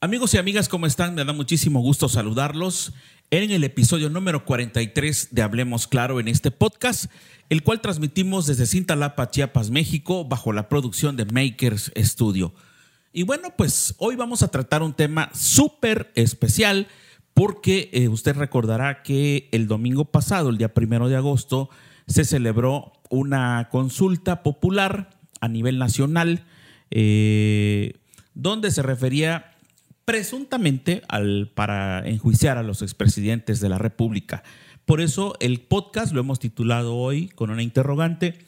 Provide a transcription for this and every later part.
Amigos y amigas, ¿cómo están? Me da muchísimo gusto saludarlos en el episodio número 43 de Hablemos Claro en este podcast, el cual transmitimos desde Cintalapa, Chiapas, México, bajo la producción de Makers Studio. Y bueno, pues hoy vamos a tratar un tema súper especial porque eh, usted recordará que el domingo pasado, el día primero de agosto, se celebró una consulta popular a nivel nacional eh, donde se refería presuntamente al, para enjuiciar a los expresidentes de la República. Por eso el podcast lo hemos titulado hoy con una interrogante.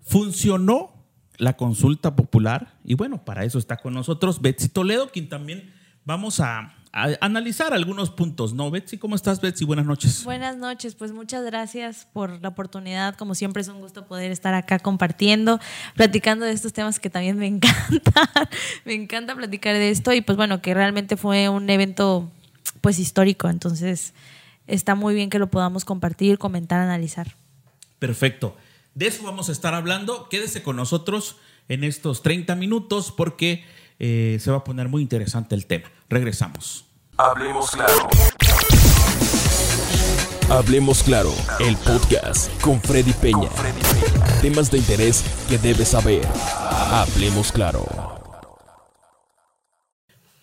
¿Funcionó la consulta popular? Y bueno, para eso está con nosotros Betsy Toledo, quien también vamos a analizar algunos puntos, ¿no? Betsy, ¿cómo estás, Betsy? Buenas noches. Buenas noches, pues muchas gracias por la oportunidad. Como siempre es un gusto poder estar acá compartiendo, platicando de estos temas que también me encantan. me encanta platicar de esto y pues bueno, que realmente fue un evento pues histórico, entonces está muy bien que lo podamos compartir, comentar, analizar. Perfecto. De eso vamos a estar hablando. Quédese con nosotros en estos 30 minutos porque eh, se va a poner muy interesante el tema. Regresamos. Hablemos claro. Hablemos claro, el podcast con Freddy Peña. Temas de interés que debes saber. Hablemos claro.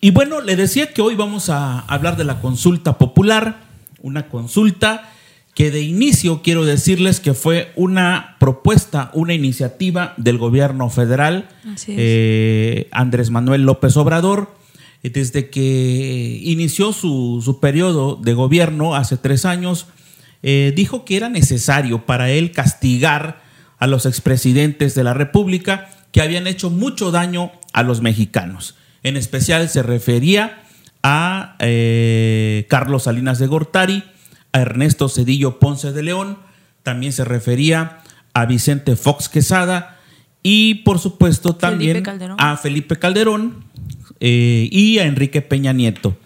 Y bueno, le decía que hoy vamos a hablar de la consulta popular, una consulta que de inicio quiero decirles que fue una propuesta, una iniciativa del gobierno federal, eh, Andrés Manuel López Obrador, desde que inició su, periodo de gobierno hace tres años, eh, dijo que era necesario para él castigar a los expresidentes de la República que habían hecho mucho daño a los mexicanos. En especial se refería a eh, Carlos Salinas de Gortari, a Ernesto Cedillo Ponce de León, también se refería a Vicente Fox Quesada y por supuesto también a Felipe Calderón, eh, y a Enrique Peña Nieto.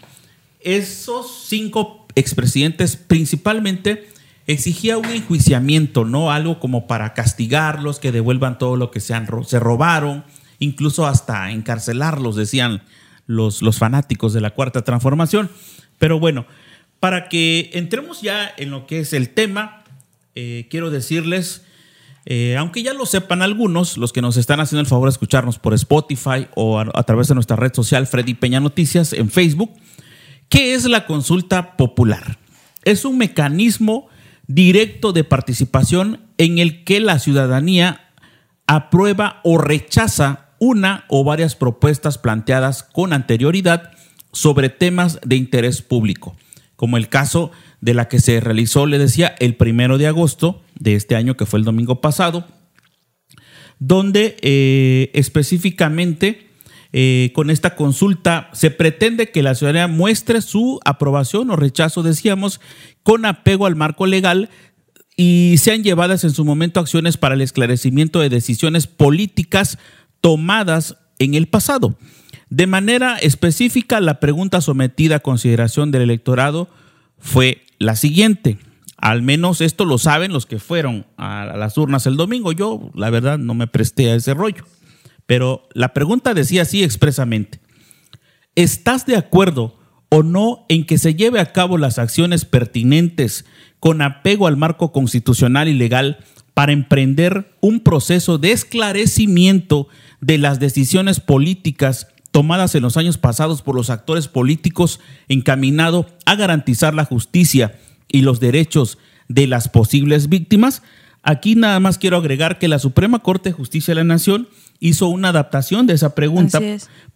Esos cinco expresidentes principalmente exigía un enjuiciamiento, ¿no? Algo como para castigarlos, que devuelvan todo lo que se, han, se robaron, incluso hasta encarcelarlos, decían los, los fanáticos de la Cuarta Transformación. Pero bueno, para que entremos ya en lo que es el tema, eh, quiero decirles eh, aunque ya lo sepan algunos, los que nos están haciendo el favor de escucharnos por Spotify o a, través de nuestra red social Freddy Peña Noticias en Facebook, ¿qué es la consulta popular? Es un mecanismo directo de participación en el que la ciudadanía aprueba o rechaza una o varias propuestas planteadas con anterioridad sobre temas de interés público, como el caso de la que se realizó, le decía, el primero de agosto de este año, que fue el domingo pasado, donde eh, específicamente eh, con esta consulta se pretende que la ciudadanía muestre su aprobación o rechazo, decíamos, con apego al marco legal y sean llevadas en su momento acciones para el esclarecimiento de decisiones políticas tomadas en el pasado. De manera específica, la pregunta sometida a consideración del electorado fue la siguiente. Al menos esto lo saben los que fueron a las urnas el domingo. Yo, la verdad, no me presté a ese rollo. Pero la pregunta decía así expresamente. ¿Estás de acuerdo o no en que se lleve a cabo las acciones pertinentes con apego al marco constitucional y legal para emprender un proceso de esclarecimiento de las decisiones políticas tomadas en los años pasados por los actores políticos encaminado a garantizar la justicia y los derechos de las posibles víctimas. Aquí nada más quiero agregar que la Suprema Corte de Justicia de la Nación hizo una adaptación de esa pregunta,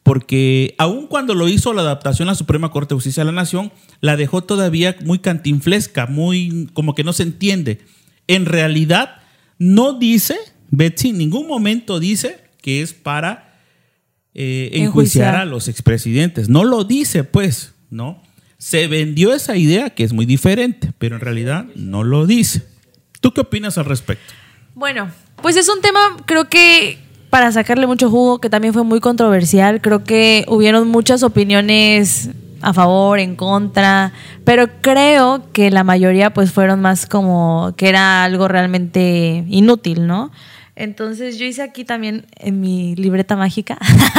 porque aun cuando lo hizo la adaptación a la Suprema Corte de Justicia de la Nación, la dejó todavía muy cantinflesca, muy como que no se entiende. En realidad, no dice, Betsy, en ningún momento dice que es para eh, enjuiciar a los expresidentes. No lo dice, pues, ¿no? Se vendió esa idea que es muy diferente, pero en realidad no lo dice. ¿Tú qué opinas al respecto? Bueno, pues es un tema, creo que para sacarle mucho jugo, que también fue muy controversial. Creo que hubieron muchas opiniones a favor, en contra, pero creo que la mayoría pues fueron más como que era algo realmente inútil, ¿no? Entonces yo hice aquí también en mi libreta mágica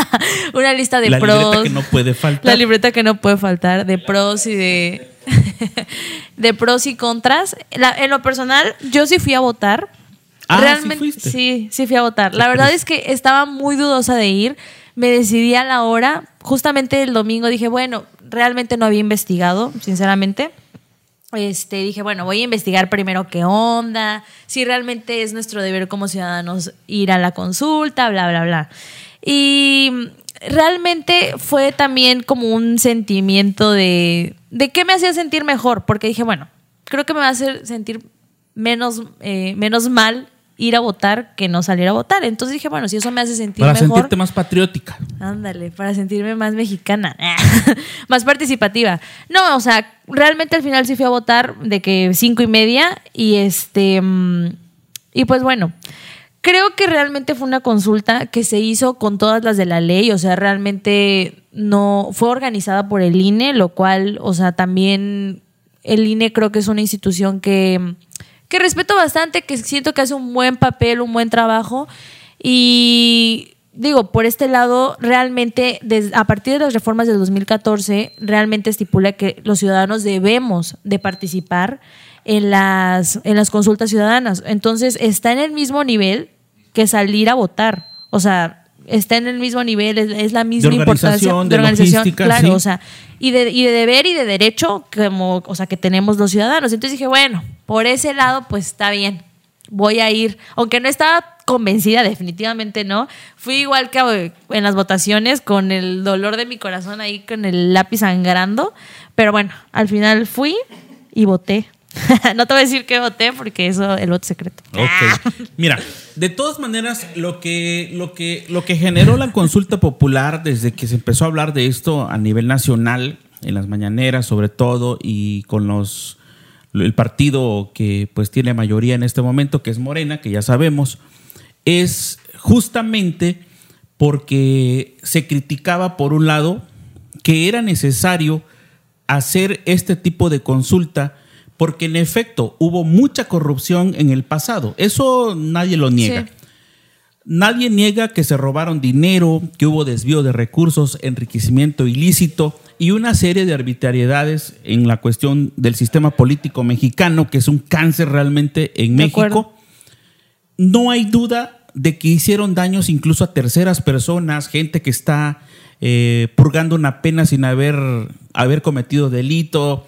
una lista de la pros. libreta que no puede faltar. La libreta que no puede faltar de pros y de de pros y contras. La- en lo personal, yo sí fui a votar. Ah, ¿sí Realmente, fuiste? sí, sí fui a votar. La verdad es que estaba muy dudosa de ir. Me decidí a la hora. Justamente el domingo dije, bueno, realmente no había investigado, sinceramente. Este, dije, bueno, voy a investigar primero qué onda, si realmente es nuestro deber como ciudadanos ir a la consulta, bla, bla, bla. Y realmente fue también como un sentimiento de, de qué me hacía sentir mejor, porque dije, bueno, creo que me va a hacer sentir menos, eh, menos mal ir a votar que no salir a votar. Entonces dije, bueno, si eso me hace sentir Para mejor. sentirte más patriótica. Ándale, para sentirme más mexicana, más participativa. No, o sea, realmente al final sí fui a votar de que cinco y media y este mm, y pues bueno, creo que realmente fue una consulta que se hizo con todas las de la ley, o sea, realmente no fue organizada por el INE, lo cual, o sea, también el INE creo que es una institución que que respeto bastante, que siento que hace un buen papel, un buen trabajo y digo, por este lado, realmente a partir de las reformas del 2014, realmente estipula que los ciudadanos debemos de participar en las, en las consultas ciudadanas. Entonces, está en el mismo nivel que salir a votar. O sea, está en el mismo nivel, es, es la misma importancia organización, de logística, claro, sí. o sea, y de, y de deber y de derecho como, o sea, que tenemos los ciudadanos. Entonces dije, bueno, por ese lado, pues está bien. Voy a ir, aunque no estaba convencida, definitivamente no. Fui igual que eh, en las votaciones, con el dolor de mi corazón ahí, con el lápiz sangrando. Pero bueno, al final fui y voté. no te voy a decir que voté porque eso el voto secreto. Ok. Mira, de todas maneras, lo que, lo, que, lo que generó la consulta popular desde que se empezó a hablar de esto a nivel nacional, en las mañaneras sobre todo, y con los el partido que pues tiene mayoría en este momento, que es Morena, que ya sabemos, es justamente porque se criticaba por un lado que era necesario hacer este tipo de consulta porque en efecto hubo mucha corrupción en el pasado. Eso nadie lo niega. Sí. Nadie niega que se robaron dinero, que hubo desvío de recursos, enriquecimiento ilícito y una serie de arbitrariedades en la cuestión del sistema político mexicano, que es un cáncer realmente en De México. acuerdo. No hay duda de que hicieron daños incluso a terceras personas, gente que está eh, purgando una pena sin haber, haber cometido delito.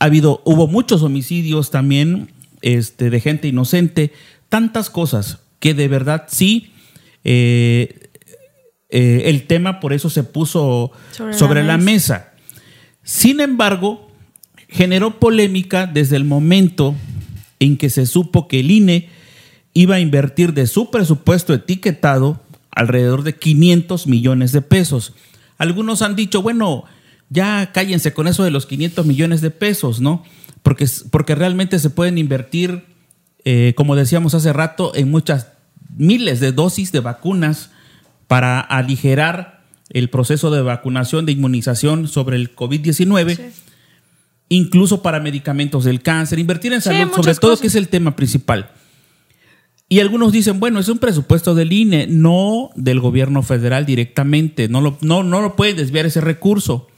Ha habido, hubo muchos homicidios también este, de gente inocente, tantas cosas que de verdad sí eh, eh, el tema por eso se puso Sobre sobre, la la mesa. Sin embargo, generó polémica desde el momento en que se supo que el INE iba a invertir de su presupuesto etiquetado alrededor de 500 millones de pesos. Algunos han dicho, bueno, ya cállense con eso de los 500 millones de pesos, ¿no? Porque, porque realmente se pueden invertir, eh, como decíamos hace rato, en muchas miles de dosis de vacunas para aligerar el proceso de vacunación, de inmunización sobre el COVID-19, incluso para medicamentos del cáncer, invertir en Sí, salud, sobre todo cosas. que es el tema principal. Y algunos dicen, bueno, es un presupuesto del INE, no del gobierno federal directamente, no lo, no, no lo puede desviar ese recurso.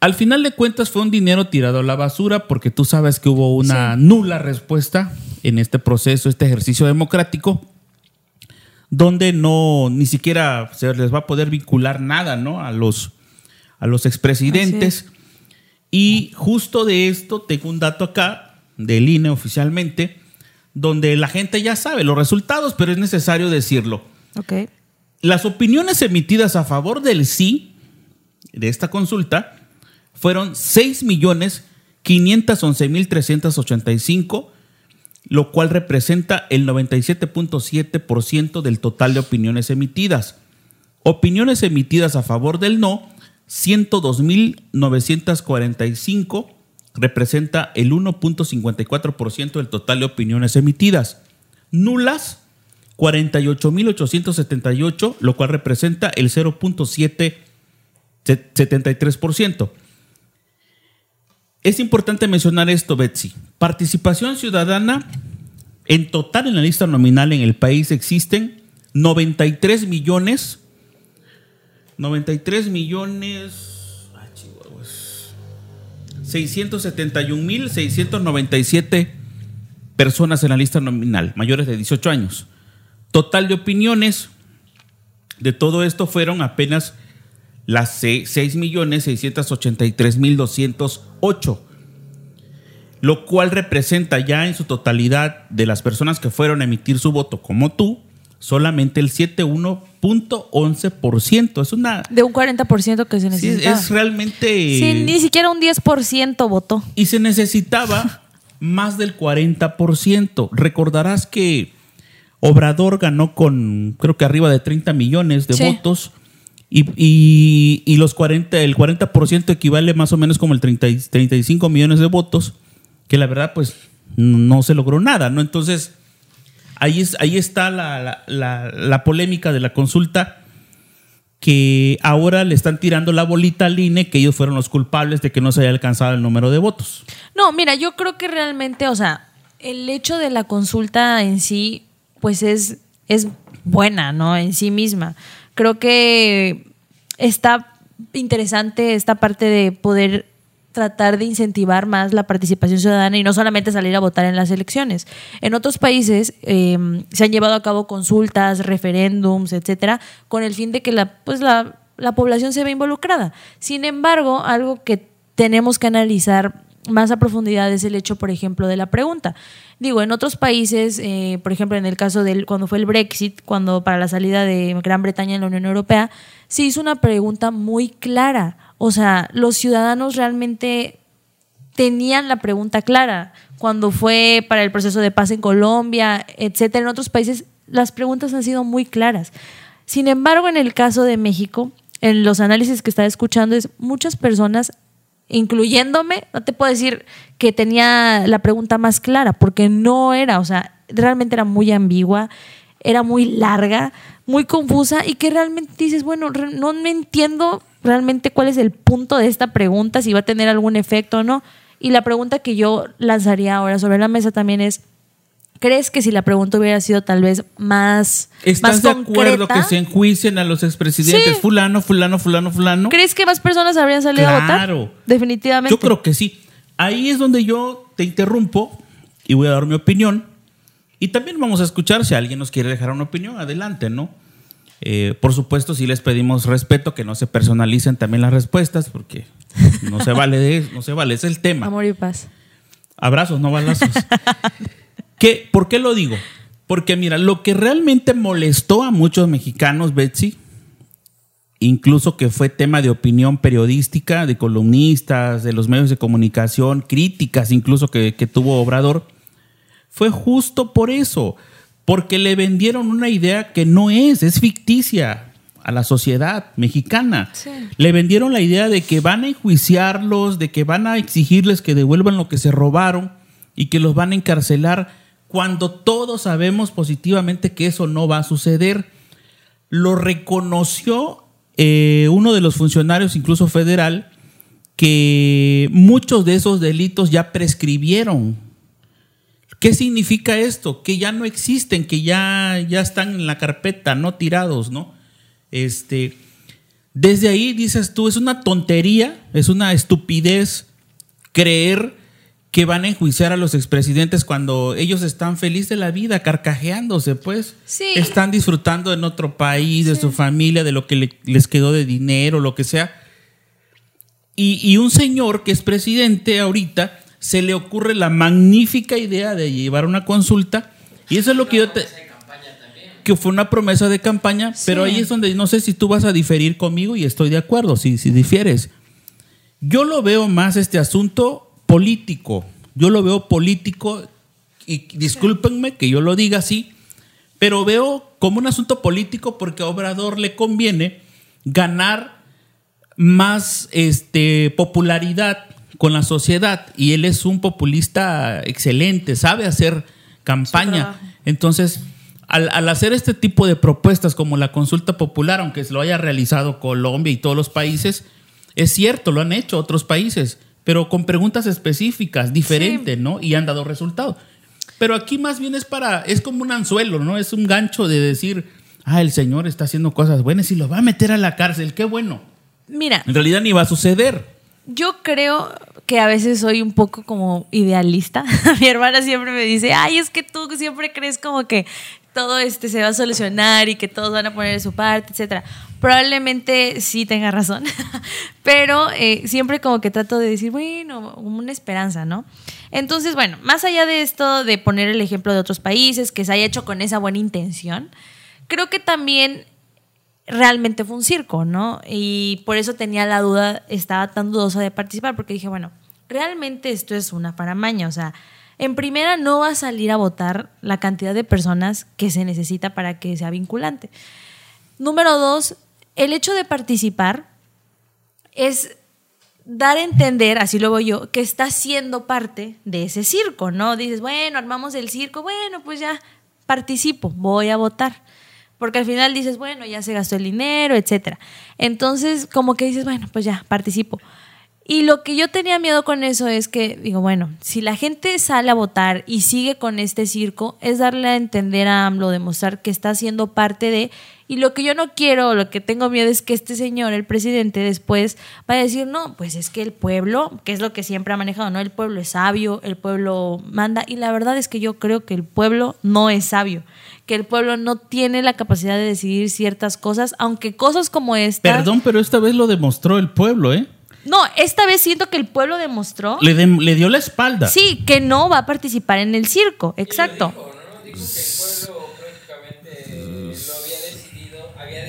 Al final de cuentas fue un dinero tirado a la basura porque tú sabes que hubo una nula respuesta en este proceso, este ejercicio democrático, donde no ni siquiera se les va a poder vincular nada, ¿no? A los, a los expresidentes. Y justo de esto tengo un dato acá del INE oficialmente, donde la gente ya sabe los resultados, pero es necesario decirlo. Ok. Las opiniones emitidas a favor del sí de esta consulta fueron 6.511.385, lo cual representa el 97.7% del total de opiniones emitidas. Opiniones emitidas a favor del no, 102.945, representa el 1.54% del total de opiniones emitidas. Nulas, 48.878, lo cual representa el 0.73%. Es importante mencionar esto, Betsy. Participación ciudadana En total, en la lista nominal en el país existen 93 millones. 93 millones. ah, chihuahuas, 671 mil 697 personas en la lista nominal, mayores de 18 años. Total de opiniones de todo esto fueron apenas las 6 millones 683 mil 208 lo cual representa ya en su totalidad de las personas que fueron a emitir su voto como tú, solamente el 71.11%. Es una... De un 40% que se sí, necesitaba. es realmente... Sí, ni siquiera un 10% votó. Y se necesitaba más del 40%. Recordarás que Obrador ganó con creo que arriba de 30 millones de Sí. votos. Y, y- y los 40, el 40% equivale más o menos como el 30 y- 35 millones de votos, que la verdad pues no, se logró nada, ¿no? Entonces, ahí, es, ahí está la, la- la- la polémica de la consulta, que ahora le están tirando la bolita al INE, que ellos fueron los culpables de que no se haya alcanzado el número de votos. No, mira, yo creo que realmente, o sea, el hecho de la consulta en sí, pues es, es buena, ¿no? En sí misma. Creo que está interesante esta parte de poder tratar de incentivar más la participación ciudadana y no solamente salir a votar en las elecciones. En otros países eh, se han llevado a cabo consultas, referéndums, etcétera, con el fin de que la, pues la, la población se vea involucrada. Sin embargo, algo que tenemos que analizar más a profundidad es el hecho, por ejemplo, de la pregunta. Digo, en otros países, eh, por ejemplo, en el caso del cuando fue el Brexit, cuando para la salida de Gran Bretaña en la Unión Europea, se hizo una pregunta muy clara. O sea, los ciudadanos realmente tenían la pregunta clara. Cuando fue para el proceso de paz en Colombia, etcétera, en otros países las preguntas han sido muy claras. Sin embargo, en el caso de México, en los análisis que estaba escuchando, es muchas personas, incluyéndome, no te puedo decir que tenía la pregunta más clara, porque no era, o sea, realmente era muy ambigua, era muy larga, muy confusa y que realmente dices, bueno, no me entiendo realmente cuál es el punto de esta pregunta, si va a tener algún efecto o no. Y la pregunta que yo lanzaría ahora sobre la mesa también es, ¿crees que si la pregunta hubiera sido tal vez más, ¿Estás más de acuerdo concreta, que se enjuicien a los expresidentes Sí. fulano, fulano, fulano, fulano? ¿Crees que más personas habrían salido a votar? Claro. Definitivamente. Yo creo que sí. Ahí es donde yo te interrumpo y voy a dar mi opinión. Y también vamos a escuchar si alguien nos quiere dejar una opinión, adelante, ¿no? Eh, por supuesto, si les pedimos respeto, que no se personalicen también las respuestas, porque no se vale, de, no se vale, es el tema. Amor y paz. Abrazos, no balazos. ¿Qué, ¿Por qué lo digo? Porque mira, lo que realmente molestó a muchos mexicanos, Betsy, incluso que fue tema de opinión periodística, de columnistas, de los medios de comunicación, críticas incluso que, que tuvo Obrador, fue justo por eso, porque le vendieron una idea que no es, es ficticia a la sociedad mexicana. Sí. Le vendieron la idea de que van a enjuiciarlos, de que van a exigirles que devuelvan lo que se robaron y que los van a encarcelar, cuando todos sabemos positivamente que eso no va a suceder. Lo reconoció eh, uno de los funcionarios, incluso federal, que muchos de esos delitos ya prescribieron. ¿Qué significa esto? Que ya no existen, que ya, ya están en la carpeta, no tirados, ¿no? Este, desde ahí dices tú, es una tontería, es una estupidez creer que van a enjuiciar a los expresidentes cuando ellos están felices de la vida, carcajeándose, pues. Sí. Están disfrutando en otro país, de su familia, de lo que le- les quedó de dinero, lo que sea. Y, y un señor que es presidente ahorita, se le ocurre la magnífica idea de llevar una consulta. Y eso es lo que yo te... Que fue una promesa de campaña, pero ahí es donde no sé si tú vas a diferir conmigo y estoy de acuerdo, si, si difieres. Yo lo veo más este asunto político. Yo lo veo político, y discúlpenme que yo lo diga así, pero veo como un asunto político porque a Obrador le conviene ganar más este, popularidad con la sociedad y él es un populista excelente, sabe hacer campaña. Entonces, al, al hacer este tipo de propuestas como la consulta popular, aunque se lo haya realizado Colombia y todos los países, es cierto, lo han hecho otros países, pero con preguntas específicas, diferentes, ¿no? Y han dado resultados. Pero aquí más bien es para, es como un anzuelo, ¿no? Es un gancho de decir, ah, el Señor está haciendo cosas buenas y lo va a meter a la cárcel, qué bueno. Mira, En realidad ni va a suceder. yo creo que a veces soy un poco como idealista. Mi hermana siempre me dice, ay, es que tú siempre crees como que todo este se va a solucionar y que todos van a poner de su parte, etcétera. Probablemente sí tenga razón, pero eh, siempre como que trato de decir, bueno, una esperanza, ¿no? Entonces, bueno, más allá de esto de poner el ejemplo de otros países que se haya hecho con esa buena intención, creo que también realmente fue un circo, ¿no? Y por eso tenía la duda, estaba tan dudosa de participar, porque dije, bueno, realmente esto es una paramaña, o sea, en primera no va a salir a votar la cantidad de personas que se necesita para que sea vinculante. Número dos, el hecho de participar es dar a entender, así lo veo yo, que está siendo parte de ese circo, ¿no? Dices, bueno, armamos el circo, bueno, pues ya participo, voy a votar. Porque al final dices, bueno, ya se gastó el dinero, etcétera. Entonces, como que dices, bueno, pues ya, participo. Y lo que yo tenía miedo con eso es que, digo, bueno, si la gente sale a votar y sigue con este circo, es darle a entender a AMLO, demostrar que está siendo parte de... Y lo que yo no quiero, lo que tengo miedo es que este señor, el presidente, después va a decir, no, pues es que el pueblo, que es lo que siempre ha manejado, ¿no? El pueblo es sabio, el pueblo manda. Y la verdad es que yo creo que el pueblo no es sabio, que el pueblo no tiene la capacidad de decidir ciertas cosas, aunque cosas como esta... Perdón, pero esta vez lo demostró el pueblo, ¿eh? No, esta vez siento que el pueblo demostró... Le, de- le dio la espalda. Sí, que no va a participar en el circo, exacto.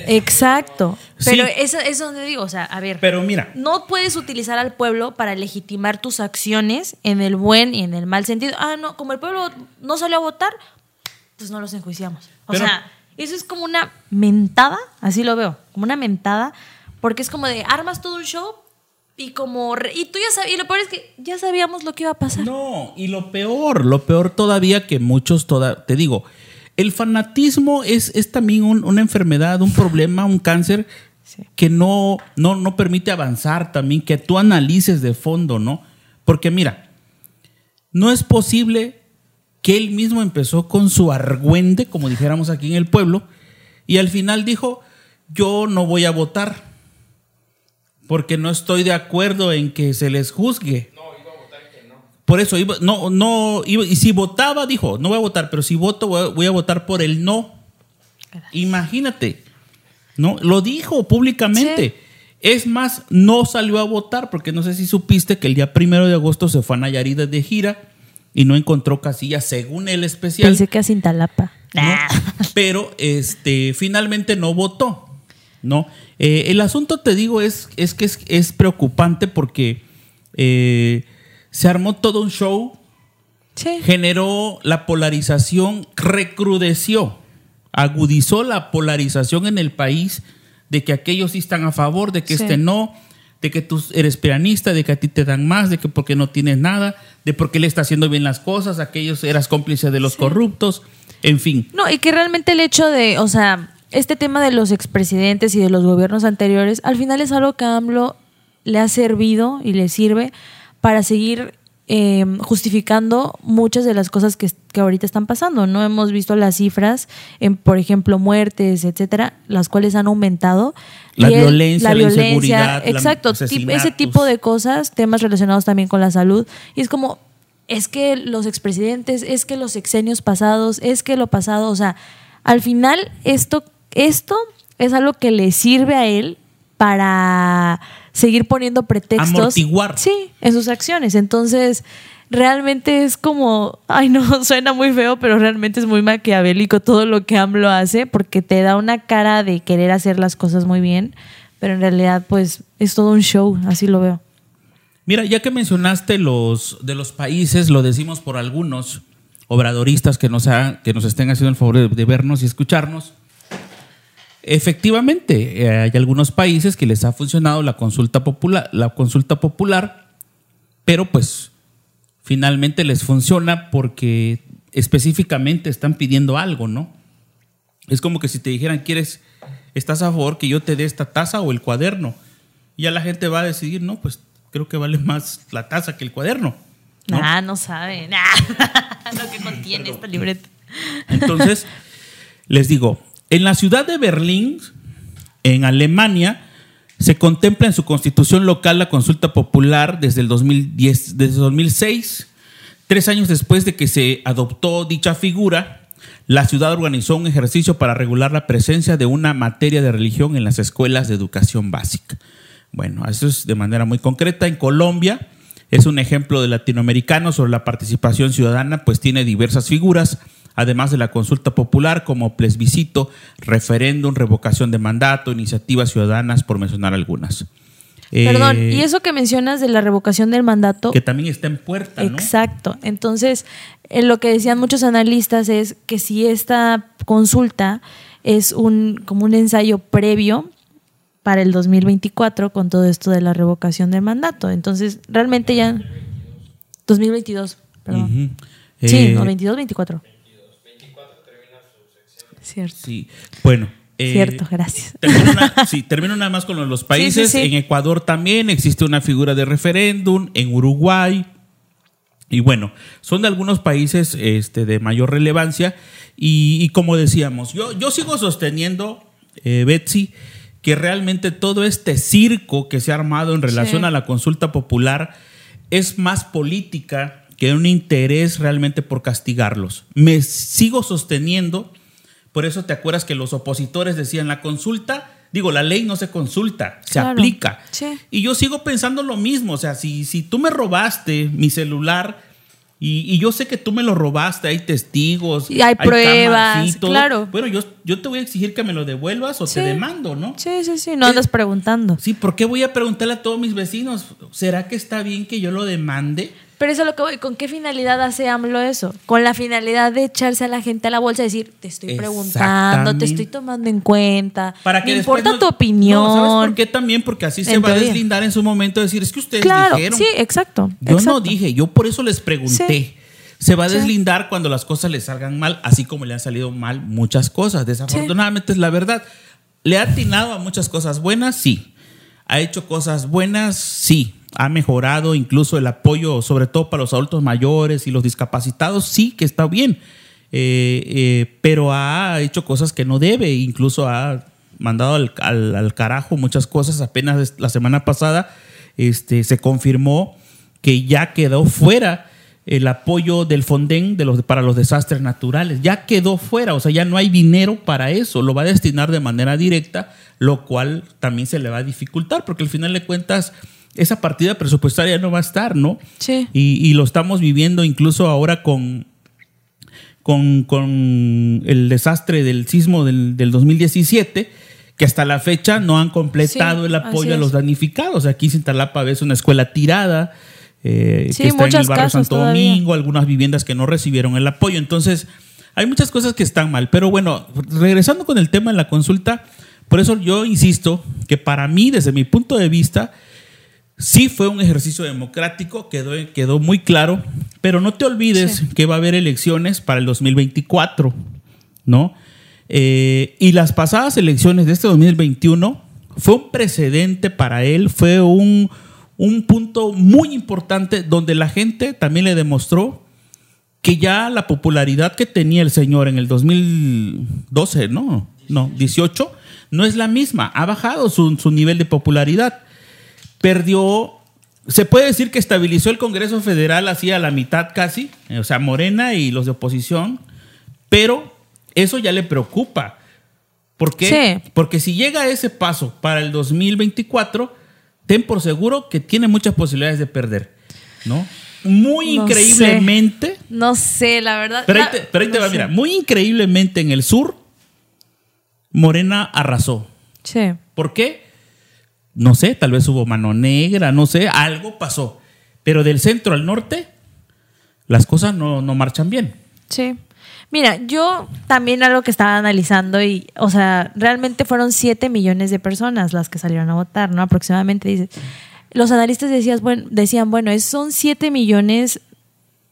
Exacto. Pero Sí. eso es donde digo, o sea, a ver, Pero mira, no puedes utilizar al pueblo para legitimar tus acciones en el buen y en el mal sentido. Ah, no, como el pueblo no salió a votar, pues no los enjuiciamos. O Pero- sea, eso es como una mentada, así lo veo, como una mentada, porque es como de armas todo un show y como re- y tú ya sabías, y lo peor es que ya sabíamos lo que iba a pasar. No, y lo peor, lo peor todavía que muchos, toda, te digo, el fanatismo es, es también un- una enfermedad, un problema, un cáncer Sí. que no, no, no permite avanzar también, que tú analices de fondo, ¿no? Porque mira, no es posible que él mismo empezó con su argüende, como dijéramos aquí en el pueblo, y al final dijo, yo no voy a votar porque no estoy de acuerdo en que se les juzgue. Por eso, iba, no, no, iba- y si votaba, dijo, no voy a votar, pero si voto, voy a, voy a votar por el no. Imagínate, ¿no? Lo dijo públicamente. Es más, no salió a votar, porque no sé si supiste que el día primero de agosto se fue a Nayarit de gira y no encontró casillas según el especial. Pensé que a Cintalapa. ¿no? Pero este, finalmente no votó. ¿no? Eh, el asunto, te digo, es, es que es, es preocupante porque eh, se armó todo un show, Sí. generó la polarización, recrudeció, agudizó la polarización en el país de que aquellos sí están a favor, de que Sí. este no, de que tú eres pianista, de que a ti te dan más, de que porque no tienes nada, de porque él está haciendo bien las cosas, aquellos eras cómplice de los corruptos, en fin. No, y que realmente el hecho de, o sea, este tema de los expresidentes y de los gobiernos anteriores, al final es algo que a AMLO le ha servido y le sirve para seguir eh, justificando muchas de las cosas que, que ahorita están pasando. No hemos visto las cifras en, por ejemplo, muertes, etcétera, las cuales han aumentado. La Y violencia, la inseguridad, la- exacto, ese tipo de cosas, temas relacionados también con la salud. Y es como, es que los expresidentes, es que los sexenios pasados, es que lo pasado, o sea, al final esto, esto es algo que le sirve a él para seguir poniendo pretextos. Amortiguar. Sí, en sus acciones. Entonces, realmente es como, ay no, suena muy feo, pero realmente es muy maquiavélico todo lo que AMLO hace, porque te da una cara de querer hacer las cosas muy bien, pero en realidad pues es todo un show, así lo veo. Mira, ya que mencionaste los de los países, lo decimos por algunos obradoristas que nos, ha- que nos estén haciendo el favor de, de vernos y escucharnos. Efectivamente, eh, hay algunos países que les ha funcionado la consulta popular, la consulta popular, pero pues finalmente les funciona porque específicamente están pidiendo algo, ¿no? Es como que si te dijeran, ¿quieres, estás a favor que yo te dé esta taza o el cuaderno? Y ya la gente va a decidir, no, pues creo que vale más la taza que el cuaderno. ¿no? Ah, no sabe. lo que contiene esta libreta. Entonces, les digo, en la ciudad de Berlín, en Alemania, se contempla en su constitución local la consulta popular desde el 2010, desde 2006. Tres años después de que se adoptó dicha figura, la ciudad organizó un ejercicio para regular la presencia de una materia de religión en las escuelas de educación básica. Bueno, eso es de manera muy concreta. En Colombia es un ejemplo de latinoamericano sobre la participación ciudadana, pues tiene diversas figuras además de la consulta popular como plebiscito, referéndum, revocación de mandato, iniciativas ciudadanas, por mencionar algunas. Perdón, Eh, y eso que mencionas de la revocación del mandato. que también está en puerta, ¿no? Exacto. Entonces, eh, lo que decían muchos analistas es que si esta consulta es un como un ensayo previo para el 2024 con todo esto de la revocación del mandato. Entonces, realmente ya 2022, perdón. Ujú. Sí, Eh, no, 22, 24. Cierto. Sí, bueno. eh, Cierto, gracias. Termino, una- sí, termino nada más con los, países. Sí, sí, sí. En Ecuador también existe una figura de referéndum, en Uruguay. Y bueno, son de algunos países este, de mayor relevancia. Y, y como decíamos, yo, yo sigo sosteniendo, eh, Betsy, que realmente todo este circo que se ha armado en relación a la consulta popular es más política que un interés realmente por castigarlos. Me sigo sosteniendo, por eso te acuerdas que los opositores decían la consulta, digo, la ley no se consulta, se Claro. aplica. Sí. Y yo sigo pensando lo mismo, o sea, si, si tú me robaste mi celular y, y yo sé que tú me lo robaste, hay testigos, Y hay pruebas, claro. Bueno, yo, yo te voy a exigir que me lo devuelvas o Sí. te demando, ¿no? Sí, sí, sí, no andas preguntando. Sí, ¿por qué voy a preguntarle a todos mis vecinos? ¿Será que está bien que yo lo demande? Pero eso es lo que voy. ¿Con qué finalidad hace AMLO eso? Con la finalidad de echarse a la gente a la bolsa y decir, te estoy preguntando, te estoy tomando en cuenta. Para que me importa no- tu opinión. No, ¿Sabes por qué también? Porque así se En va a deslindar en su momento de decir, es que ustedes Claro, dijeron. sí, exacto. Yo exacto. no dije, yo por eso les pregunté. Sí. Se va a Sí. deslindar cuando las cosas le salgan mal, así como le han salido mal muchas cosas. Desafortunadamente es la verdad. ¿Le ha atinado a muchas cosas buenas? Sí. ¿Ha hecho cosas buenas? Sí. ¿Ha mejorado incluso el apoyo, sobre todo para los adultos mayores y los discapacitados? Sí, que está bien. Eh, eh, pero ha hecho cosas que no debe, incluso ha mandado al, al- al carajo muchas cosas. Apenas la semana pasada este, se confirmó que ya quedó fuera el apoyo del Fonden de los, para los desastres naturales. Ya quedó fuera, o sea, ya no hay dinero para eso. Lo va a destinar de manera directa, lo cual también se le va a dificultar, porque al final de cuentas esa partida presupuestaria no va a estar, ¿no? Sí. Y, y lo estamos viviendo incluso ahora con, con, con el desastre del sismo del, del 2017, que hasta la fecha no han completado Sí, el apoyo a los es. damnificados. Aquí en Cintalapa ves una escuela tirada, eh, Sí, que está en el barrio Santo todavía. Domingo, algunas viviendas que no recibieron el apoyo. Entonces, hay muchas cosas que están mal. Pero bueno, regresando con el tema de la consulta, por eso yo insisto que para mí, desde mi punto de vista, sí fue un ejercicio democrático, quedó, quedó muy claro, pero no te olvides Sí. que va a haber elecciones para el 2024, ¿no? Eh, y las pasadas elecciones de este 2021 fue un precedente para él, fue un, un punto muy importante donde la gente también le demostró que ya la popularidad que tenía el señor en el 2012, no, no, 18, no es la misma, ha bajado su, su nivel de popularidad perdió, se puede decir que estabilizó el Congreso Federal así a la mitad casi, eh, o sea, Morena y los de oposición, pero eso ya le preocupa. ¿Por qué? Sí. Porque si llega a ese paso para el 2024, ten por seguro que tiene muchas posibilidades de perder, ¿no? Muy No increíblemente, No sé, la verdad. pero ahí te, pero ahí te no va, sé. mira, muy increíblemente en el sur, Morena arrasó. Sí. ¿Por qué? No sé, tal vez hubo mano negra, no sé, algo pasó. Pero del centro al norte, las cosas no, no marchan bien. Sí. Mira, yo también algo que estaba analizando y, o sea, realmente fueron 7 millones de personas las que salieron a votar, ¿no? Aproximadamente, dice. Los analistas decías, bueno, decían, bueno, ¿es- ¿son 7 millones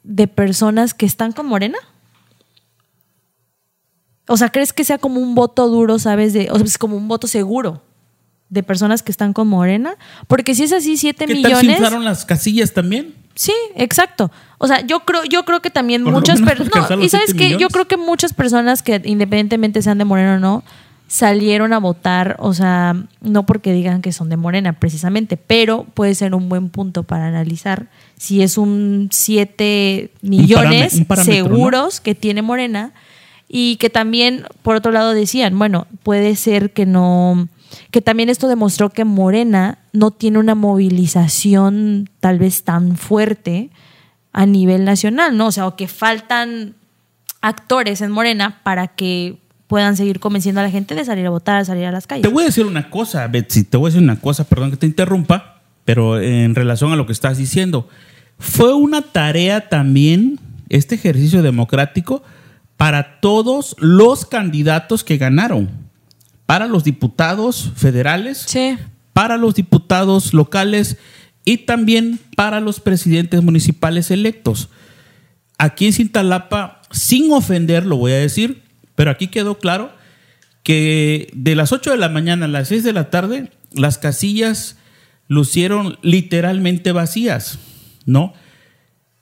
de personas que están con Morena? O sea, ¿crees que sea como un voto duro, sabes? De, o sea, es como un voto seguro de personas que están con Morena? Porque si es así, 7 ¿Qué tal si millones... inflaron las casillas también? Sí, exacto. O sea, yo creo, yo creo que también Por muchas personas. No, y sabes qué, yo creo que muchas personas que independientemente sean de Morena o no, salieron a votar, o sea, no porque digan que son de Morena precisamente, pero puede ser un buen punto para analizar si es un 7 millones un parámetro, ¿no? seguros que tiene Morena y que también, por otro lado, decían, bueno, puede ser que no, que también esto demostró que Morena no tiene una movilización tal vez tan fuerte a nivel nacional, ¿no? O sea, o que faltan actores en Morena para que puedan seguir convenciendo a la gente de salir a votar, salir a las calles. Te voy a decir una cosa, Betsy, te voy a decir una cosa, perdón que te interrumpa, pero en relación a lo que estás diciendo, fue una tarea también este ejercicio democrático para todos los candidatos que ganaron, para los diputados federales, Sí. para los diputados locales y también para los presidentes municipales electos. Aquí en Cintalapa, sin ofender, lo voy a decir, pero aquí quedó claro que de las 8 de la mañana a las 6 de la tarde, las casillas lucieron literalmente vacías, ¿no?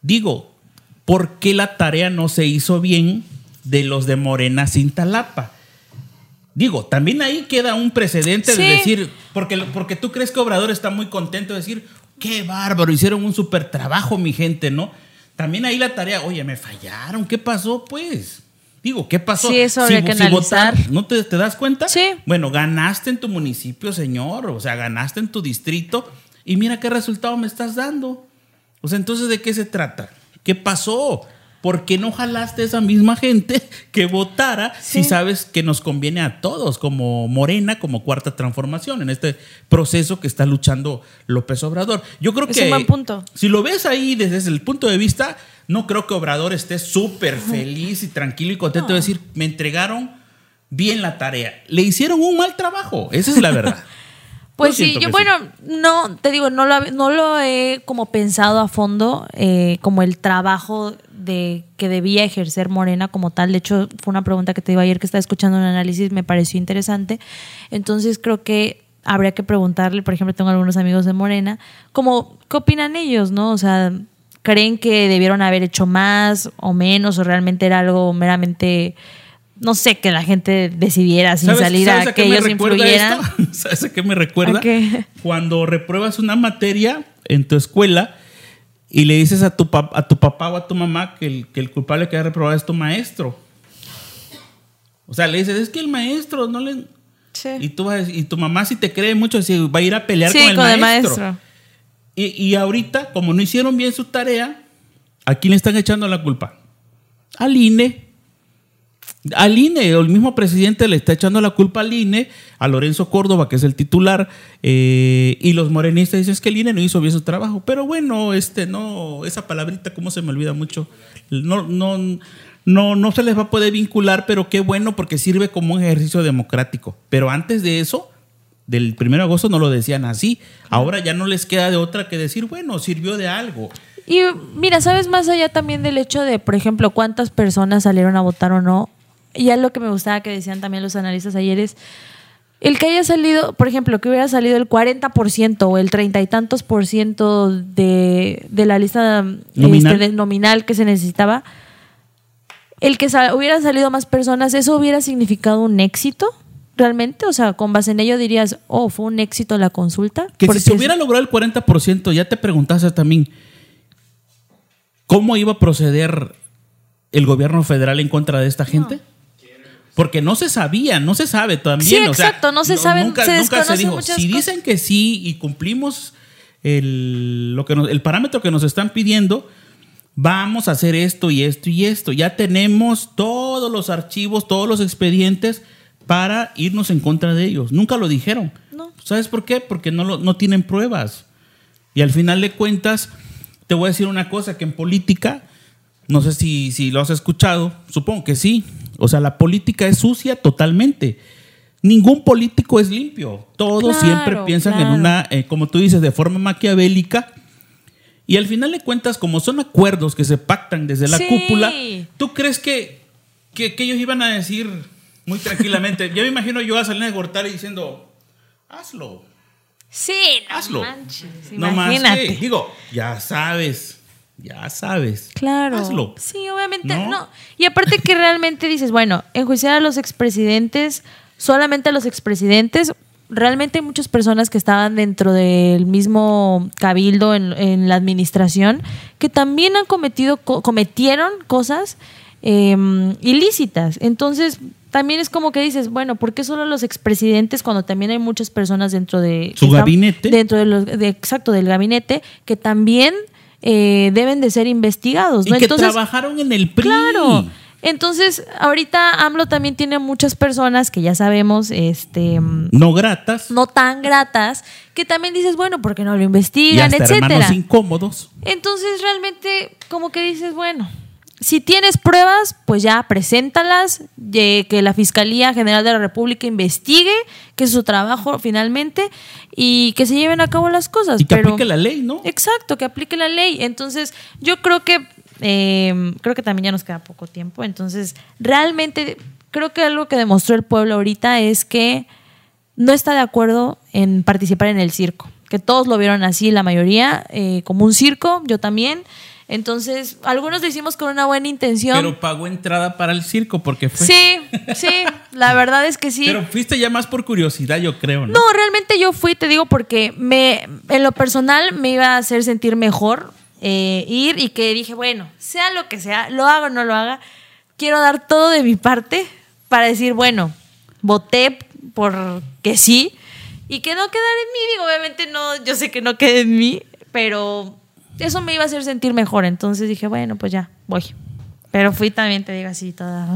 Digo, ¿por qué la tarea no se hizo bien de los de Morena Cintalapa? Digo, también ahí queda un precedente Sí. de decir, porque, porque tú crees que Obrador está muy contento de decir, qué bárbaro, hicieron un súper trabajo, mi gente, ¿no? También ahí la tarea, oye, me fallaron, ¿qué pasó, pues? Digo, ¿qué pasó? Sí, eso habría que votar- analizar. ¿No te, te das cuenta? Sí. Bueno, ganaste en tu municipio, señor, o sea, ganaste en tu distrito, y mira qué resultado me estás dando. O sea, entonces, ¿de qué se trata? ¿Qué pasó? ¿Por qué no jalaste a esa misma gente que votara Sí. si sabes que nos conviene a todos, como Morena, como Cuarta Transformación, en este proceso que está luchando López Obrador? Yo creo Es que un buen punto. si lo ves ahí desde el punto de vista, no creo que Obrador esté súper feliz y tranquilo y contento de decir, me entregaron bien la tarea. Le hicieron un mal trabajo, esa es la verdad. Pues Yo sí, yo bueno, no, te digo, no lo, no lo he como pensado a fondo, eh, como el trabajo de que debía ejercer Morena como tal. De hecho, fue una pregunta que te iba ayer que estaba escuchando un análisis, me pareció interesante. Entonces creo que habría que preguntarle, por ejemplo, tengo algunos amigos de Morena, como, ¿qué opinan ellos, no? O sea, ¿creen que debieron haber hecho más o menos o realmente era algo meramente... No sé, que la gente decidiera sin ¿Sabes- salir sabes a que ellos influyeran. esto? ¿Sabes a qué me recuerda? Cuando repruebas una materia en tu escuela y le dices a tu, pap- a tu papá o a tu mamá que el, que el culpable que ha reprobado es tu maestro. O sea, le dices, es que el maestro no le... Y, tú vas y tu mamá si te cree mucho sí, va a ir a pelear Sí, con el con el maestro. maestro. Y, y ahorita, como no hicieron bien su tarea, ¿a quién le están echando la culpa? Al INE. Al INE, el mismo presidente le está echando la culpa al INE, a Lorenzo Córdoba, que es el titular, eh, y los morenistas dicen "Es que el INE no hizo bien su trabajo. Pero bueno, este no, esa palabrita, ¿cómo se me olvida mucho? No, no, no, no se les va a poder vincular, pero qué bueno porque sirve como un ejercicio democrático. Pero antes de eso, del 1 de agosto no lo decían así. Ahora ya no les queda de otra que decir, bueno, sirvió de algo. Y mira, ¿sabes más allá también del hecho de, por ejemplo, cuántas personas salieron a votar o no? Y ya lo que me gustaba que decían también los analistas ayer es el que haya salido, por ejemplo, que hubiera salido el 40% o el treinta y tantos por ciento de, de la lista Nominal. este, de- nominal que se necesitaba, el que hubieran salido más personas, ¿eso hubiera significado un éxito? ¿Realmente? O sea, con base en ello dirías, oh, fue un éxito la consulta. Que si se es- hubiera logrado el 40%, ya te preguntaste también, ¿cómo iba a proceder el gobierno federal en contra de esta gente? Porque no se sabía, no se sabe también. Sí, o sea, exacto, no se sabe, Nunca, se nunca se dijo. muchas Si cosas. dicen que sí y cumplimos el, lo que nos- el parámetro que nos están pidiendo, vamos a hacer esto y esto y esto. Ya tenemos todos los archivos, todos los expedientes para irnos en contra de ellos. Nunca lo dijeron. No. ¿Sabes por qué? Porque no, lo- no tienen pruebas. Y al final de cuentas, te voy a decir una cosa, que en política, no sé si, si lo has escuchado, supongo que sí. O sea, la política es sucia totalmente. Ningún político es limpio. Todos Claro, siempre piensan en una, eh, como tú dices, de forma maquiavélica. Y al final de cuentas, como son acuerdos que se pactan desde la Sí. cúpula, ¿tú crees que, que, que ellos iban a decir muy tranquilamente? yo me imagino yo a Salinas de Gortari diciendo, hazlo. Sí, no Hazlo. manches, No más que, digo, ya sabes ya sabes. Claro. Hazlo. Sí, obviamente. ¿No? ¿No? Y aparte que realmente dices, bueno, enjuiciar a los expresidentes, solamente a los expresidentes, realmente hay muchas personas que estaban dentro del mismo cabildo en, en la administración que también han cometido, co- cometieron cosas eh, ilícitas. Entonces, también es como que dices, bueno, ¿por qué solo los expresidentes cuando también hay muchas personas dentro de Su gabinete. dentro de los, de- exacto del gabinete que también eh, deben de ser investigados, Y ¿no? que Entonces, trabajaron en el PRI. Claro. Entonces, ahorita AMLO también tiene muchas personas que ya sabemos, este, No gratas. no tan gratas, que también dices, bueno, ¿por qué no lo y investigan, hasta etcétera? incómodos. Entonces, realmente, como que dices, bueno, si tienes pruebas, pues ya preséntalas, de que la Fiscalía General de la República investigue, que es su trabajo finalmente, y que se lleven a cabo las cosas. Y que pero, aplique la ley, ¿no? Exacto, que aplique la ley. Entonces, yo creo que eh, creo que también ya nos queda poco tiempo. Entonces, realmente creo que algo que demostró el pueblo ahorita es que no está de acuerdo en participar en el circo. Que todos lo vieron así, la mayoría, eh, como un circo, yo también. Entonces, algunos lo hicimos con una buena intención. Pero pagó entrada para el circo porque fue. sí, sí, la verdad es que sí. Pero fuiste ya más por curiosidad, yo creo, ¿no? No, realmente yo fui, te digo, porque me, en lo personal me iba a hacer sentir mejor eh, ir y que dije, bueno, sea lo que sea, lo haga o no lo haga, quiero dar todo de mi parte para decir, bueno, voté porque sí y que no quedara en mí. Digo, obviamente no, yo sé que no quede en mí, pero eso me iba a hacer sentir mejor. Entonces dije, bueno, pues ya, voy. Pero fui también, te digo así, toda.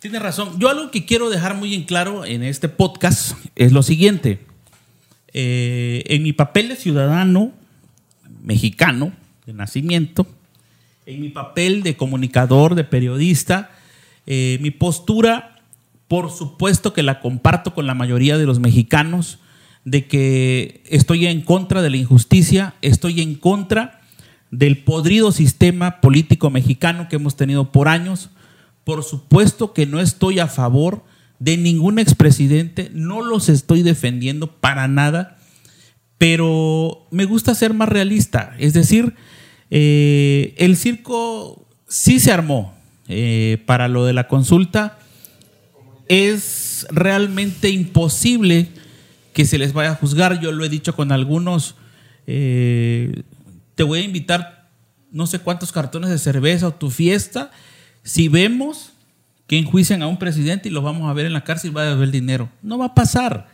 Tienes razón. Yo algo que quiero dejar muy en claro en este podcast es lo siguiente. Eh, en mi papel de ciudadano mexicano de nacimiento, en mi papel de comunicador, de periodista, eh, mi postura, por supuesto que la comparto con la mayoría de los mexicanos, de que estoy en contra de la injusticia, estoy en contra del podrido sistema político mexicano que hemos tenido por años. Por supuesto que no estoy a favor de ningún expresidente, no los estoy defendiendo para nada, pero me gusta ser más realista. Es decir, eh, el circo sí se armó eh, para lo de la consulta. Es realmente imposible que se les vaya a juzgar. Yo lo he dicho con algunos. eh, te voy a invitar no sé cuántos cartones de cerveza o tu fiesta. Si vemos que enjuician a un presidente y lo vamos a ver en la cárcel y va a el dinero. No va a pasar.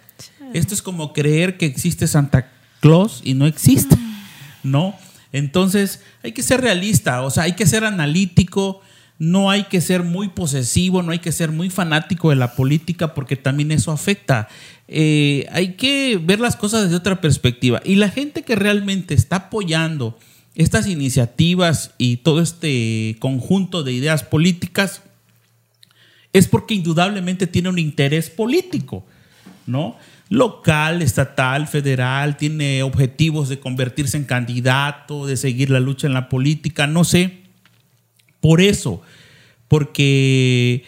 Esto es como creer que existe Santa Claus y no existe. ¿No? Entonces hay que ser realista, o sea, hay que ser analítico, no hay que ser muy posesivo, no hay que ser muy fanático de la política porque también eso afecta. Eh, hay que ver las cosas desde otra perspectiva. Y la gente que realmente está apoyando estas iniciativas y todo este conjunto de ideas políticas es porque indudablemente tiene un interés político, ¿no? Local, estatal, federal, tiene objetivos de convertirse en candidato, de seguir la lucha en la política, no sé. Por eso, porque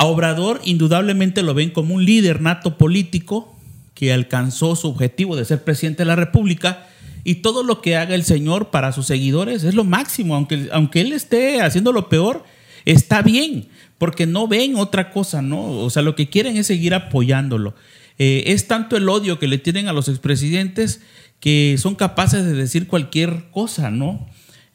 a Obrador indudablemente lo ven como un líder nato político que alcanzó su objetivo de ser presidente de la República y todo lo que haga el señor para sus seguidores es lo máximo, aunque, aunque él esté haciendo lo peor, está bien, porque no ven otra cosa, ¿no? O sea, lo que quieren es seguir apoyándolo. Eh, es tanto el odio que le tienen a los expresidentes que son capaces de decir cualquier cosa, ¿no?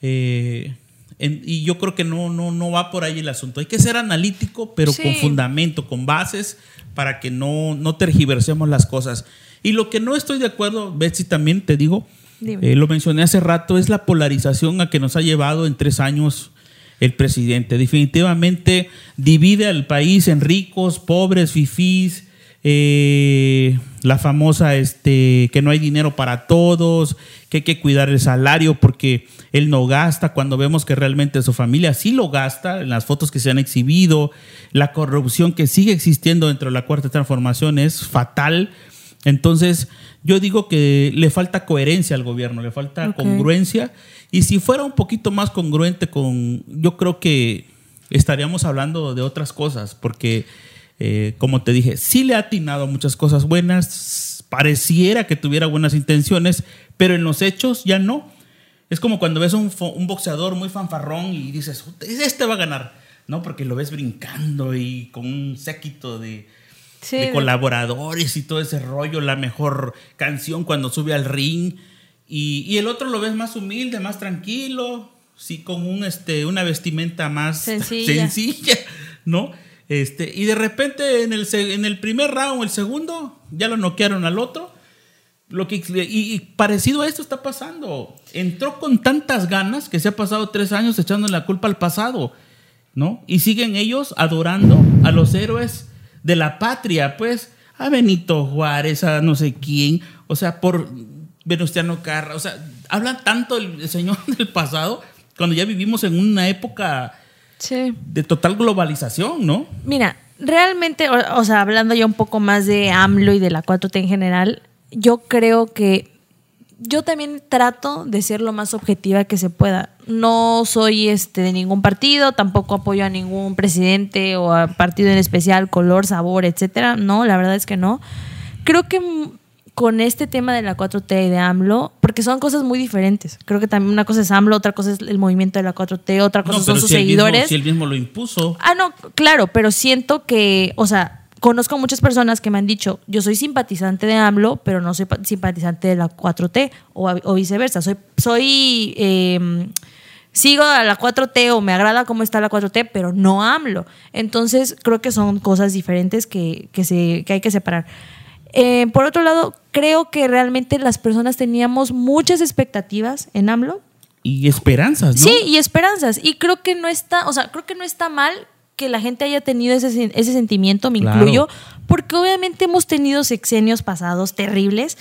Eh, en- y yo creo que no, no, no va por ahí el asunto. Hay que ser analítico, pero Sí. con fundamento, con bases, para que no, no tergiversemos las cosas. Y lo que no estoy de acuerdo, Betsy, también te digo, eh, lo mencioné hace rato, es la polarización a que nos ha llevado en tres años el presidente. Definitivamente divide al país en ricos, pobres, fifís, eh, la famosa este, que no hay dinero para todos, que hay que cuidar el salario porque él no gasta, cuando vemos que realmente su familia sí lo gasta, en las fotos que se han exhibido, la corrupción que sigue existiendo dentro de la cuarta transformación es fatal. Entonces, yo digo que le falta coherencia al gobierno, le falta congruencia. Y si fuera un poquito más congruente con, yo creo que estaríamos hablando de otras cosas, porque, eh, como te dije, sí le ha atinado muchas cosas buenas, pareciera que tuviera buenas intenciones, pero en los hechos ya no. Es como cuando ves un, un boxeador muy fanfarrón y dices, este va a ganar, ¿no? Porque lo ves brincando y con un séquito de, Sí, de- colaboradores y todo ese rollo, la mejor canción cuando sube al ring. Y, y el otro lo ves más humilde, más tranquilo, sí, con un, este, una vestimenta más Sencilla. sencilla, ¿no? Este, y de repente en el, en el primer round, el segundo, ya lo noquearon al otro. Lo que, y, parecido a esto está pasando. Entró con tantas ganas que se ha pasado tres años echando la culpa al pasado, ¿no? Y siguen ellos adorando a los héroes de la patria, pues, a Benito Juárez, a no sé quién, o sea, por Venustiano Carra, o sea, hablan tanto el señor del pasado cuando ya vivimos en una época Sí. de total globalización, ¿no? Mira, realmente, o, o sea, hablando ya un poco más de AMLO y de la 4T en general, yo creo que yo también trato de ser lo más objetiva que se pueda. No soy este de ningún partido, tampoco apoyo a ningún presidente o a partido en especial, color, sabor, etcétera. No, la verdad es que no. Creo que con este tema de la 4T y de AMLO, porque son cosas muy diferentes. Creo que también una cosa es AMLO, otra cosa es el movimiento de la 4T, otra cosa son sus si él mismo- seguidores. si él mismo lo impuso. Ah, no, claro, pero siento que, o sea, conozco muchas personas que me han dicho, yo soy simpatizante de AMLO, pero no soy pa- simpatizante de la 4T, o, viceversa. Soy, soy eh, sigo a la 4T o me agrada cómo está la 4T, pero no AMLO. Entonces, creo que son cosas diferentes que, que, se, que hay que separar. Eh, por otro lado, creo que realmente las personas teníamos muchas expectativas en AMLO, Y esperanzas, ¿no? Sí, y esperanzas. Y creo que no está, o sea, creo que no está mal que la gente haya tenido ese, ese sentimiento, me Claro. incluyo, porque obviamente hemos tenido sexenios pasados terribles,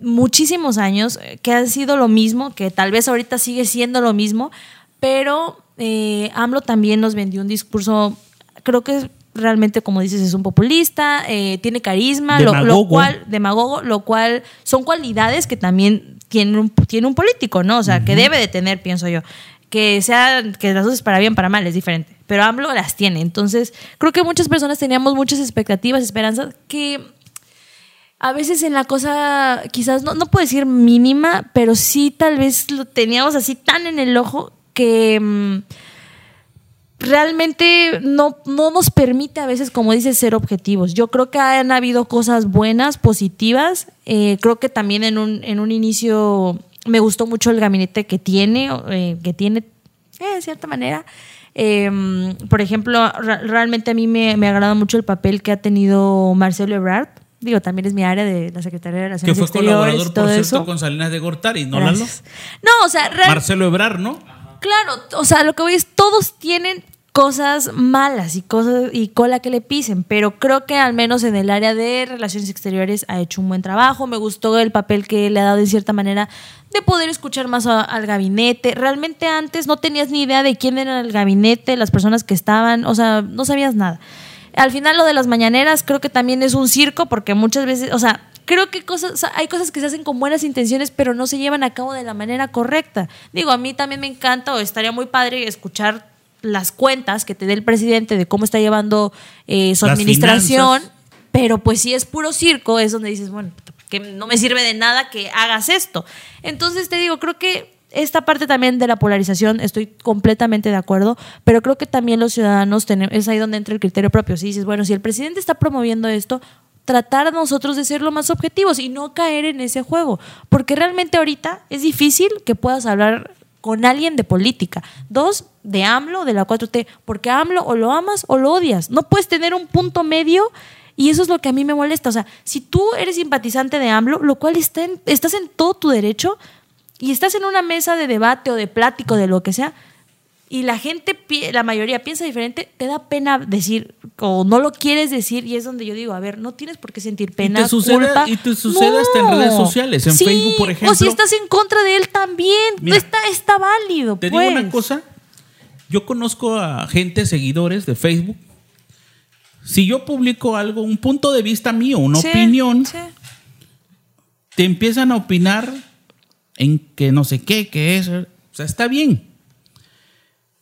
muchísimos años, eh, que han sido lo mismo, que tal vez ahorita sigue siendo lo mismo, pero eh, AMLO también nos vendió un discurso, creo que realmente, como dices, es un populista, eh, tiene carisma, lo, lo cual demagogo, lo cual son cualidades que también tiene un, tiene un político, ¿no? O sea, que debe de tener, pienso yo. Que sea, que las uses para bien, para mal, es diferente. Pero AMLO las tiene. Entonces, creo que muchas personas teníamos muchas expectativas, esperanzas, que a veces en la cosa, quizás, no, no puedo decir mínima, pero sí tal vez lo teníamos así tan en el ojo que mm, realmente no, no nos permite a veces, como dices, ser objetivos. Yo creo que han habido cosas buenas, positivas. Eh, creo que también en un, en un inicio me gustó mucho el gabinete que tiene, eh, que tiene eh, de cierta manera. Eh, por ejemplo, realmente a mí me, me agrada mucho el papel que ha tenido Marcelo Ebrard. Digo, también es mi área de la Secretaría de Que Relaciones fue Exteriores y colaborador, todo por eso. cierto, con Salinas de Gortari, ¿no, Lalo? No, o sea, Marcelo Ebrar, ¿no? Claro, o sea, lo que voy es, todos tienen cosas malas y cosas y cola que le pisen, pero creo que al menos en el área de relaciones exteriores ha hecho un buen trabajo. Me gustó el papel que le ha dado de cierta manera de poder escuchar más al gabinete. Realmente antes no tenías ni idea de quién era el gabinete, las personas que estaban, o sea, no sabías nada. Al final lo de las mañaneras creo que también es un circo porque muchas veces, o sea, creo que cosas, hay cosas que se hacen con buenas intenciones, pero no se llevan a cabo de la manera correcta. Digo, a mí también me encanta o estaría muy padre escuchar las cuentas que te dé el presidente de cómo está llevando eh, su Las administración, finanzas. pero pues si es puro circo, es donde dices, bueno, que no me sirve de nada que hagas esto. Entonces te digo, creo que esta parte también de la polarización estoy completamente de acuerdo, pero creo que también los ciudadanos tenemos, es ahí donde entra el criterio propio. Si dices, bueno, si el presidente está promoviendo esto, tratar nosotros de ser lo más objetivos y no caer en ese juego, porque realmente ahorita es difícil que puedas hablar con alguien de política. Dos, de AMLO, de la 4T, porque AMLO o lo amas o lo odias. No puedes tener un punto medio y eso es lo que a mí me molesta. O sea, si tú eres simpatizante de AMLO, lo cual está en- estás en todo tu derecho y estás en una mesa de debate o de plático, de lo que sea, y la gente, la mayoría piensa diferente, te da pena decir o no lo quieres decir y es donde yo digo, a ver, no tienes por qué sentir pena, te sucede- culpa. y te sucede hasta en redes sociales, en Sí, Facebook, por O si ejemplo. estás en contra de él también, Mira, no está, está válido. Te pues. digo una cosa, yo conozco a gente, seguidores de Facebook. Si yo publico algo, un punto de vista mío, una Sí, opinión, sí. te empiezan a opinar en que no sé qué, que es. O sea, está bien.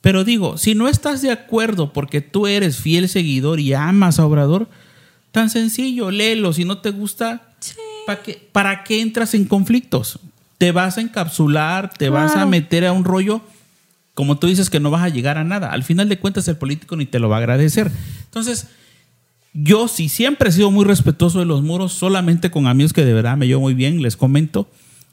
Pero digo, si no estás de acuerdo porque tú eres fiel seguidor y amas a Obrador, tan sencillo, léelo. Si no te gusta, ¿para qué, ¿para qué entras en conflictos? te vas a encapsular, te vas a meter a un rollo, como tú dices, que no vas a llegar a nada. Al final de cuentas, el político ni te lo va a agradecer. Entonces, yo sí siempre he sido muy respetuoso de los muros, solamente con amigos que de verdad me llevo muy bien, les comento.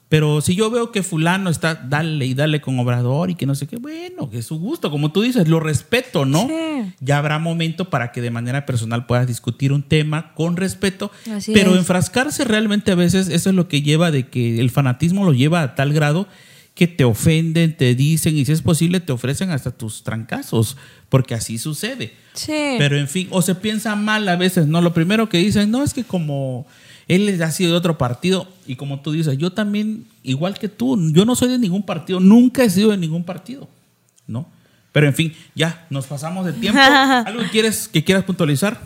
Pero si yo veo que fulano está, dale y dale con Obrador y que no sé qué, bueno, que es su gusto, como tú dices, lo respeto, ¿no? Sí. Ya habrá momento para que de manera personal puedas discutir un tema con respeto, Así pero es. enfrascarse realmente a veces, eso es lo que lleva de que el fanatismo lo lleva a tal grado que te ofenden, te dicen y si es posible te ofrecen hasta tus trancazos, porque así sucede. Sí. Pero en fin, o se piensa mal a veces, ¿no? Lo primero que dicen, no, es que como él ha sido de otro partido, y como tú dices, yo también, igual que tú, yo no soy de ningún partido, nunca he sido de ningún partido, ¿no? Pero en fin, ya, nos pasamos de tiempo. ¿Algo que quieres, que quieras puntualizar?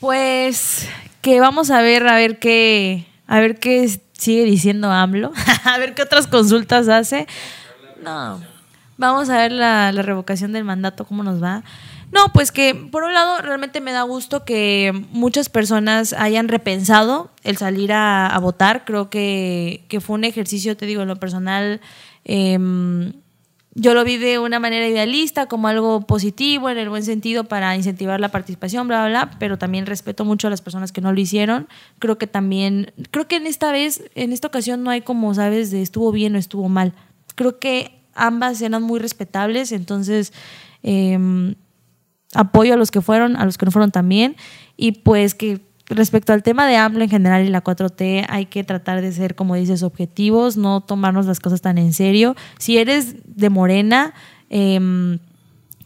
Pues que vamos a ver, a ver qué, a ver qué sigue diciendo AMLO, a ver qué otras consultas hace. No, vamos a ver la, la revocación del mandato, cómo nos va. No, pues que por un lado realmente me da gusto que muchas personas hayan repensado el salir a, votar. Creo que, que fue un ejercicio, te digo, en lo personal. em, yo lo vi de una manera idealista, como algo positivo, en el buen sentido, para incentivar la participación, bla, bla, bla, pero también respeto mucho a las personas que no lo hicieron. Creo que también, creo que en esta vez, en esta ocasión no hay como, sabes, de estuvo bien o estuvo mal. Creo que ambas eran muy respetables, entonces em, apoyo a los que fueron, a los que no fueron también, y pues que respecto al tema de AMLO en general y la 4T, hay que tratar de ser, como dices, objetivos, no tomarnos las cosas tan en serio. Si eres de Morena, em,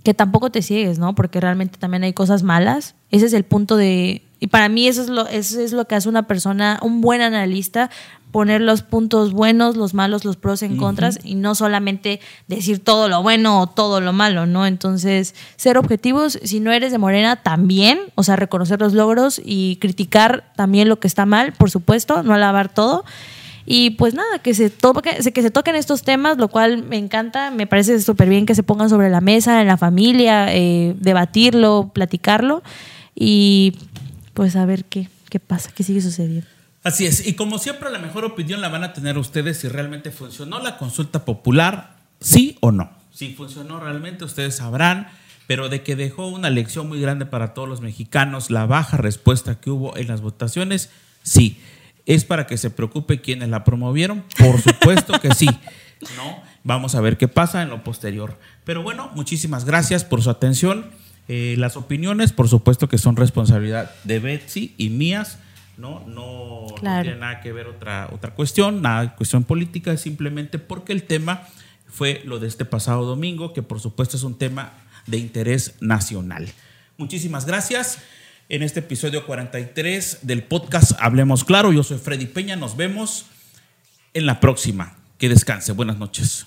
que tampoco te ciegues, ¿no? Porque realmente también hay cosas malas. Ese es el punto de... Y para mí eso es lo, eso es lo que hace una persona, un buen analista, poner los puntos buenos, los malos, los pros en contras y no solamente decir todo lo bueno o todo lo malo, ¿no? Entonces, ser objetivos, si no eres de Morena, también, o sea, reconocer los logros y criticar también lo que está mal, por supuesto, no alabar todo. Y pues nada, que se, toque, que se toquen estos temas, lo cual me encanta, me parece súper bien que se pongan sobre la mesa, en la familia, eh, debatirlo, platicarlo y pues a ver qué, qué pasa, qué sigue sucediendo. Así es, y como siempre la mejor opinión la van a tener ustedes si realmente funcionó la consulta popular, sí o no. Si funcionó realmente ustedes sabrán, pero de que dejó una lección muy grande para todos los mexicanos, la baja respuesta que hubo en las votaciones, sí. ¿Es para que se preocupe quienes la promovieron? Por supuesto que sí. ¿no? Vamos a ver qué pasa en lo posterior. Pero bueno, muchísimas gracias por su atención. Eh, las opiniones, por supuesto que son responsabilidad de Betsy y mías. No, no, no tiene nada que ver otra, otra cuestión, nada cuestión política, es simplemente porque el tema fue lo de este pasado domingo, que por supuesto es un tema de interés nacional. Muchísimas gracias. En este episodio 43 del podcast Hablemos Claro, yo soy Freddy Peña, nos vemos en la próxima. Que descanse, buenas noches.